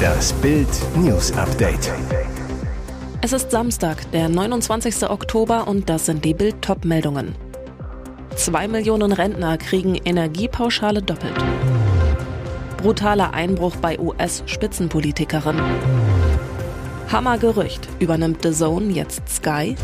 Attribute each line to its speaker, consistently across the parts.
Speaker 1: Das Bild News Update.
Speaker 2: Es ist Samstag, der 29. Oktober und das sind die Bild meldungen Zwei Millionen Rentner kriegen Energiepauschale doppelt. Brutaler Einbruch bei US-Spitzenpolitikerin. Hammergerücht. Übernimmt The Zone jetzt Sky?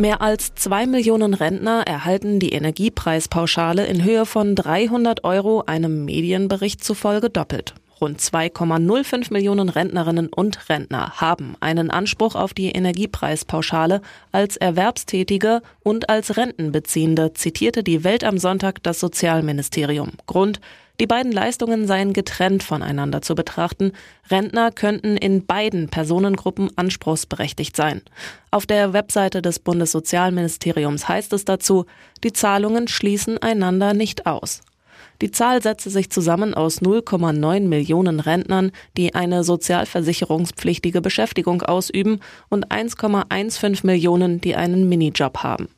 Speaker 2: Mehr als zwei Millionen Rentner erhalten die Energiepreispauschale in Höhe von 300 Euro einem Medienbericht zufolge doppelt. Rund 2,05 Millionen Rentnerinnen und Rentner haben einen Anspruch auf die Energiepreispauschale als Erwerbstätige und als Rentenbeziehende, zitierte die Welt am Sonntag das Sozialministerium. Grund die beiden Leistungen seien getrennt voneinander zu betrachten. Rentner könnten in beiden Personengruppen anspruchsberechtigt sein. Auf der Webseite des Bundessozialministeriums heißt es dazu, die Zahlungen schließen einander nicht aus. Die Zahl setze sich zusammen aus 0,9 Millionen Rentnern, die eine sozialversicherungspflichtige Beschäftigung ausüben, und 1,15 Millionen, die einen Minijob haben.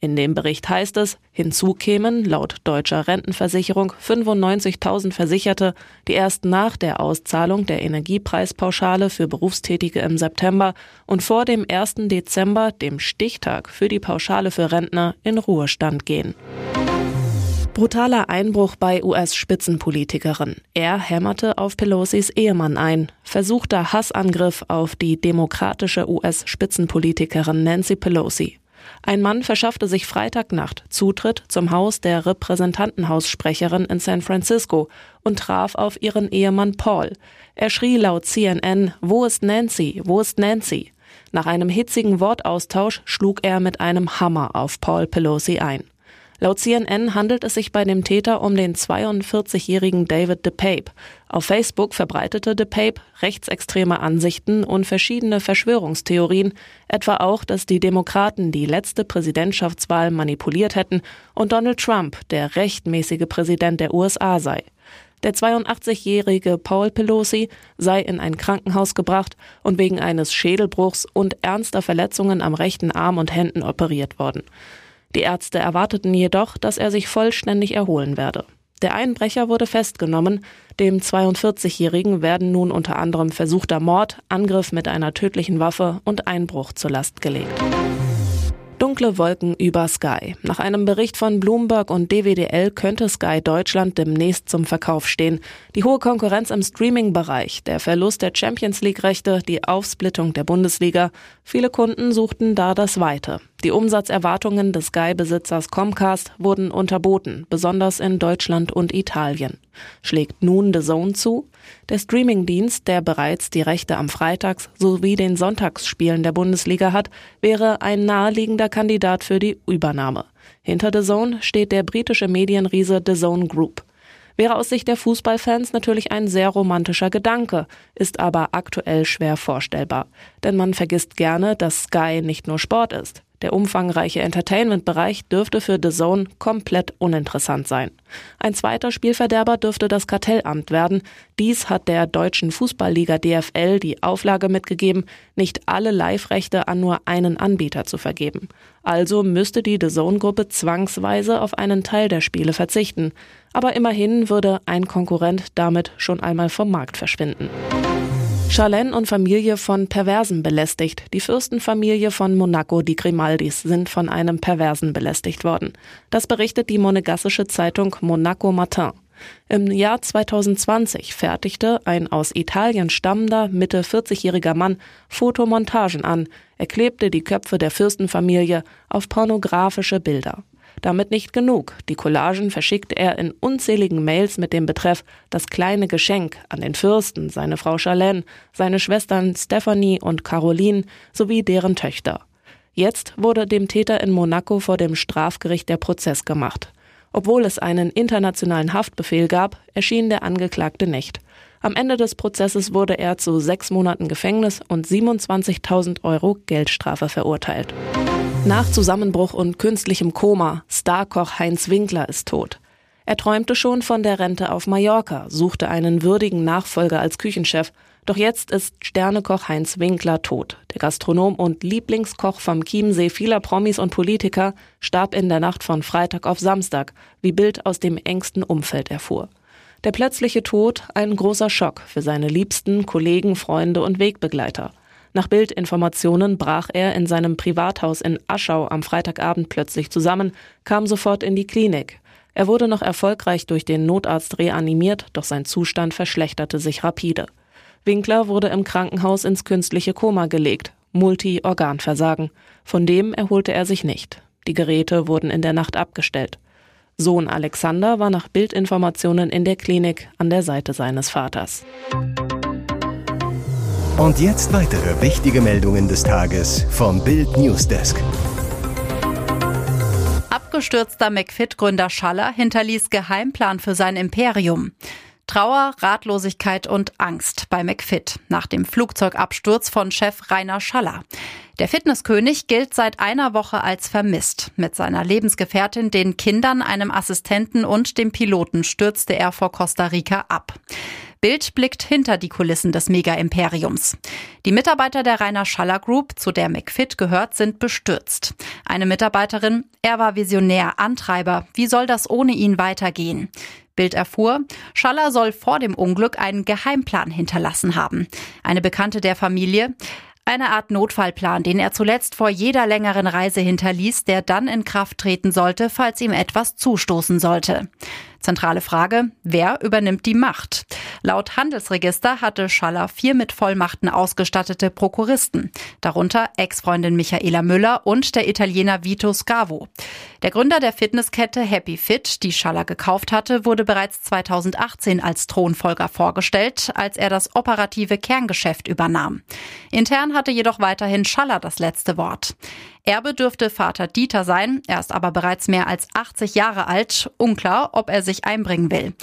Speaker 2: In dem Bericht heißt es, hinzu kämen laut deutscher Rentenversicherung 95.000 Versicherte, die erst nach der Auszahlung der Energiepreispauschale für Berufstätige im September und vor dem 1. Dezember, dem Stichtag für die Pauschale für Rentner, in Ruhestand gehen. Brutaler Einbruch bei US-Spitzenpolitikerin. Er hämmerte auf Pelosis Ehemann ein. Versuchter Hassangriff auf die demokratische US-Spitzenpolitikerin Nancy Pelosi. Ein Mann verschaffte sich Freitagnacht Zutritt zum Haus der Repräsentantenhaussprecherin in San Francisco und traf auf ihren Ehemann Paul. Er schrie laut CNN, Wo ist Nancy? Wo ist Nancy? Nach einem hitzigen Wortaustausch schlug er mit einem Hammer auf Paul Pelosi ein. Laut CNN handelt es sich bei dem Täter um den 42-jährigen David DePape. Auf Facebook verbreitete DePape rechtsextreme Ansichten und verschiedene Verschwörungstheorien, etwa auch, dass die Demokraten die letzte Präsidentschaftswahl manipuliert hätten und Donald Trump der rechtmäßige Präsident der USA sei. Der 82-jährige Paul Pelosi sei in ein Krankenhaus gebracht und wegen eines Schädelbruchs und ernster Verletzungen am rechten Arm und Händen operiert worden. Die Ärzte erwarteten jedoch, dass er sich vollständig erholen werde. Der Einbrecher wurde festgenommen. Dem 42-Jährigen werden nun unter anderem versuchter Mord, Angriff mit einer tödlichen Waffe und Einbruch zur Last gelegt. Dunkle Wolken über Sky. Nach einem Bericht von Bloomberg und DWDL könnte Sky Deutschland demnächst zum Verkauf stehen. Die hohe Konkurrenz im Streaming-Bereich, der Verlust der Champions League-Rechte, die Aufsplittung der Bundesliga. Viele Kunden suchten da das Weite. Die Umsatzerwartungen des Sky-Besitzers Comcast wurden unterboten, besonders in Deutschland und Italien. Schlägt nun The Zone zu? Der Streamingdienst, der bereits die Rechte am Freitags- sowie den Sonntagsspielen der Bundesliga hat, wäre ein naheliegender Kandidat für die Übernahme. Hinter The Zone steht der britische Medienriese The Zone Group. Wäre aus Sicht der Fußballfans natürlich ein sehr romantischer Gedanke, ist aber aktuell schwer vorstellbar. Denn man vergisst gerne, dass Sky nicht nur Sport ist. Der umfangreiche Entertainment-Bereich dürfte für The Zone komplett uninteressant sein. Ein zweiter Spielverderber dürfte das Kartellamt werden. Dies hat der deutschen Fußballliga DFL die Auflage mitgegeben, nicht alle Live-Rechte an nur einen Anbieter zu vergeben. Also müsste die The Zone-Gruppe zwangsweise auf einen Teil der Spiele verzichten. Aber immerhin würde ein Konkurrent damit schon einmal vom Markt verschwinden. Charlene und Familie von Perversen belästigt. Die Fürstenfamilie von Monaco, die Grimaldis, sind von einem Perversen belästigt worden. Das berichtet die monegassische Zeitung Monaco Matin. Im Jahr 2020 fertigte ein aus Italien stammender Mitte 40-jähriger Mann Fotomontagen an. Er klebte die Köpfe der Fürstenfamilie auf pornografische Bilder. Damit nicht genug. Die Collagen verschickte er in unzähligen Mails mit dem Betreff Das kleine Geschenk an den Fürsten, seine Frau Charlene, seine Schwestern Stephanie und Caroline sowie deren Töchter. Jetzt wurde dem Täter in Monaco vor dem Strafgericht der Prozess gemacht. Obwohl es einen internationalen Haftbefehl gab, erschien der Angeklagte nicht. Am Ende des Prozesses wurde er zu sechs Monaten Gefängnis und 27.000 Euro Geldstrafe verurteilt. Nach Zusammenbruch und künstlichem Koma, Starkoch Heinz Winkler ist tot. Er träumte schon von der Rente auf Mallorca, suchte einen würdigen Nachfolger als Küchenchef, Doch jetzt ist Sternekoch Heinz Winkler tot. Der Gastronom und Lieblingskoch vom Chiemsee vieler Promis und Politiker starb in der Nacht von Freitag auf Samstag, wie Bild aus dem engsten Umfeld erfuhr. Der plötzliche Tod ein großer Schock für seine Liebsten, Kollegen, Freunde und Wegbegleiter. Nach Bildinformationen brach er in seinem Privathaus in Aschau am Freitagabend plötzlich zusammen, kam sofort in die Klinik. Er wurde noch erfolgreich durch den Notarzt reanimiert, doch sein Zustand verschlechterte sich rapide. Winkler wurde im Krankenhaus ins künstliche Koma gelegt, Multi-Organversagen. Von dem erholte er sich nicht. Die Geräte wurden in der Nacht abgestellt. Sohn Alexander war nach Bildinformationen in der Klinik an der Seite seines Vaters.
Speaker 1: Und jetzt weitere wichtige Meldungen des Tages vom Bild Newsdesk.
Speaker 3: Abgestürzter McFit-Gründer Schaller hinterließ Geheimplan für sein Imperium. Trauer, Ratlosigkeit und Angst bei McFit nach dem Flugzeugabsturz von Chef Rainer Schaller. Der Fitnesskönig gilt seit einer Woche als vermisst. Mit seiner Lebensgefährtin, den Kindern, einem Assistenten und dem Piloten stürzte er vor Costa Rica ab. Bild blickt hinter die Kulissen des Mega-Imperiums. Die Mitarbeiter der Rainer Schaller Group, zu der McFit gehört, sind bestürzt. Eine Mitarbeiterin, er war Visionär, Antreiber. Wie soll das ohne ihn weitergehen? Bild erfuhr, Schaller soll vor dem Unglück einen Geheimplan hinterlassen haben. Eine Bekannte der Familie, eine Art Notfallplan, den er zuletzt vor jeder längeren Reise hinterließ, der dann in Kraft treten sollte, falls ihm etwas zustoßen sollte. Zentrale Frage, wer übernimmt die Macht? Laut Handelsregister hatte Schaller vier mit Vollmachten ausgestattete Prokuristen, darunter Ex-Freundin Michaela Müller und der Italiener Vito Scavo. Der Gründer der Fitnesskette Happy Fit, die Schaller gekauft hatte, wurde bereits 2018 als Thronfolger vorgestellt, als er das operative Kerngeschäft übernahm. Intern hatte jedoch weiterhin Schaller das letzte Wort. Erbe dürfte Vater Dieter sein, er ist aber bereits mehr als 80 Jahre alt, unklar, ob er sich einbringen will.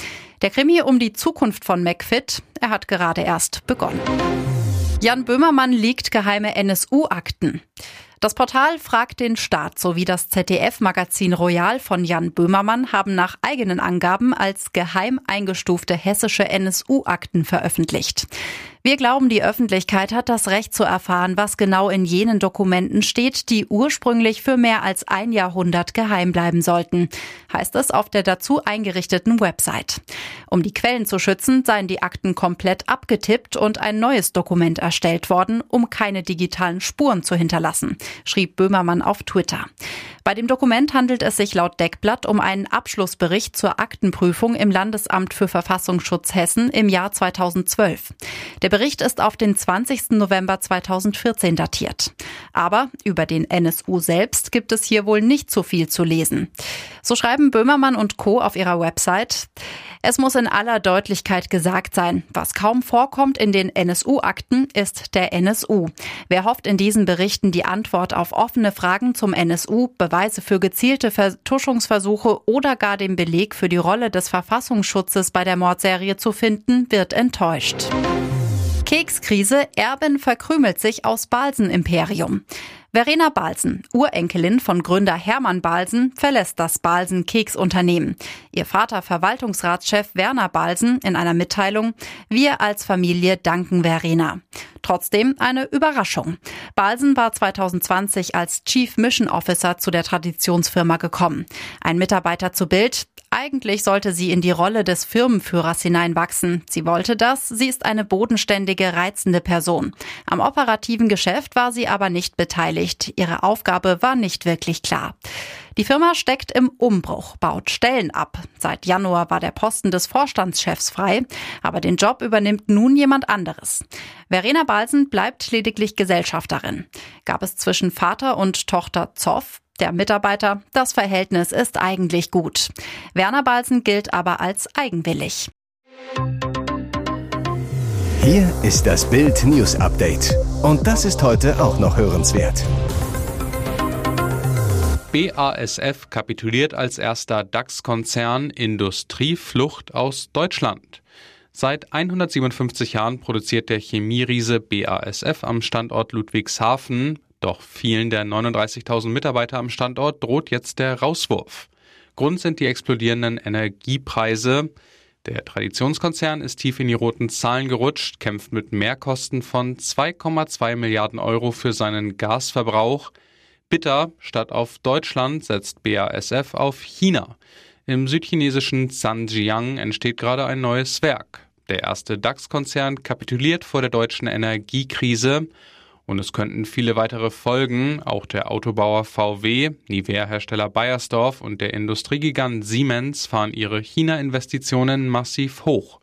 Speaker 3: Der Krimi um die Zukunft von McFit, er hat gerade erst begonnen. Jan Böhmermann liegt geheime NSU-Akten. Das Portal Fragt den Staat sowie das ZDF-Magazin Royal von Jan Böhmermann haben nach eigenen Angaben als geheim eingestufte hessische NSU-Akten veröffentlicht. Wir glauben, die Öffentlichkeit hat das Recht zu erfahren, was genau in jenen Dokumenten steht, die ursprünglich für mehr als ein Jahrhundert geheim bleiben sollten, heißt es auf der dazu eingerichteten Website. Um die Quellen zu schützen, seien die Akten komplett abgetippt und ein neues Dokument erstellt worden, um keine digitalen Spuren zu hinterlassen, schrieb Böhmermann auf Twitter. Bei dem Dokument handelt es sich laut Deckblatt um einen Abschlussbericht zur Aktenprüfung im Landesamt für Verfassungsschutz Hessen im Jahr 2012. Der Bericht ist auf den 20. November 2014 datiert. Aber über den NSU selbst gibt es hier wohl nicht so viel zu lesen. So schreiben Böhmermann und Co. auf ihrer Website. Es muss in aller Deutlichkeit gesagt sein, was kaum vorkommt in den NSU-Akten, ist der NSU. Wer hofft in diesen Berichten die Antwort auf offene Fragen zum NSU, Beweise für gezielte Vertuschungsversuche oder gar den Beleg für die Rolle des Verfassungsschutzes bei der Mordserie zu finden, wird enttäuscht. Kekskrise, Erbin verkrümelt sich aus Balsen-Imperium. Verena Balsen, Urenkelin von Gründer Hermann Balsen, verlässt das Balsen Keksunternehmen. Ihr Vater Verwaltungsratschef Werner Balsen in einer Mitteilung, wir als Familie danken Verena. Trotzdem eine Überraschung. Balsen war 2020 als Chief Mission Officer zu der Traditionsfirma gekommen. Ein Mitarbeiter zu Bild, eigentlich sollte sie in die Rolle des Firmenführers hineinwachsen. Sie wollte das. Sie ist eine bodenständige, reizende Person. Am operativen Geschäft war sie aber nicht beteiligt. Ihre Aufgabe war nicht wirklich klar. Die Firma steckt im Umbruch, baut Stellen ab. Seit Januar war der Posten des Vorstandschefs frei, aber den Job übernimmt nun jemand anderes. Verena Balsen bleibt lediglich Gesellschafterin. Gab es zwischen Vater und Tochter Zoff? Der Mitarbeiter, das Verhältnis ist eigentlich gut. Werner Balzen gilt aber als eigenwillig.
Speaker 1: Hier ist das Bild News Update. Und das ist heute auch noch hörenswert.
Speaker 4: BASF kapituliert als erster DAX-Konzern Industrieflucht aus Deutschland. Seit 157 Jahren produziert der Chemieriese BASF am Standort Ludwigshafen doch vielen der 39.000 Mitarbeiter am Standort droht jetzt der Rauswurf. Grund sind die explodierenden Energiepreise. Der Traditionskonzern ist tief in die roten Zahlen gerutscht, kämpft mit Mehrkosten von 2,2 Milliarden Euro für seinen Gasverbrauch. Bitter, statt auf Deutschland setzt BASF auf China. Im südchinesischen Zhanjiang entsteht gerade ein neues Werk. Der erste DAX-Konzern kapituliert vor der deutschen Energiekrise und es könnten viele weitere folgen. Auch der Autobauer VW, Nivea-Hersteller Bayersdorf und der Industriegigant Siemens fahren ihre China-Investitionen massiv hoch.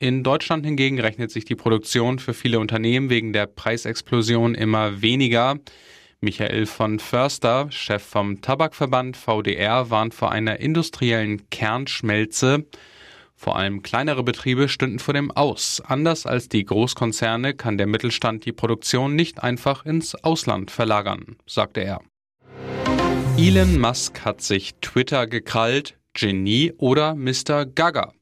Speaker 4: In Deutschland hingegen rechnet sich die Produktion für viele Unternehmen wegen der Preisexplosion immer weniger. Michael von Förster, Chef vom Tabakverband VDR, warnt vor einer industriellen Kernschmelze. Vor allem kleinere Betriebe stünden vor dem Aus. Anders als die Großkonzerne kann der Mittelstand die Produktion nicht einfach ins Ausland verlagern, sagte er. Elon Musk hat sich Twitter gekrallt, Genie oder Mr. Gaga.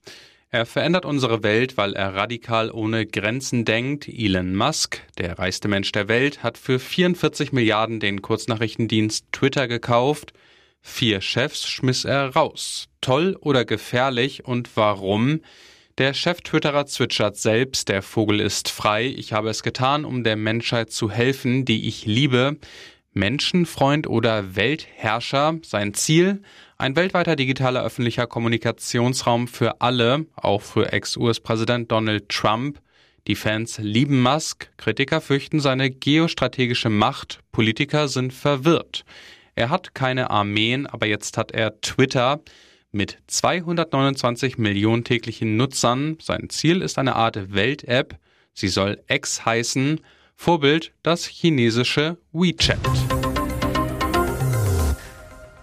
Speaker 4: Er verändert unsere Welt, weil er radikal ohne Grenzen denkt. Elon Musk, der reichste Mensch der Welt, hat für 44 Milliarden den Kurznachrichtendienst Twitter gekauft. Vier Chefs schmiss er raus. Toll oder gefährlich und warum? Der Chef-Twitterer zwitschert selbst, der Vogel ist frei. Ich habe es getan, um der Menschheit zu helfen, die ich liebe. Menschenfreund oder Weltherrscher. Sein Ziel? Ein weltweiter digitaler öffentlicher Kommunikationsraum für alle, auch für Ex-US-Präsident Donald Trump. Die Fans lieben Musk, Kritiker fürchten seine geostrategische Macht, Politiker sind verwirrt. Er hat keine Armeen, aber jetzt hat er Twitter mit 229 Millionen täglichen Nutzern. Sein Ziel ist eine Art Welt-App. Sie soll X heißen. Vorbild das chinesische WeChat.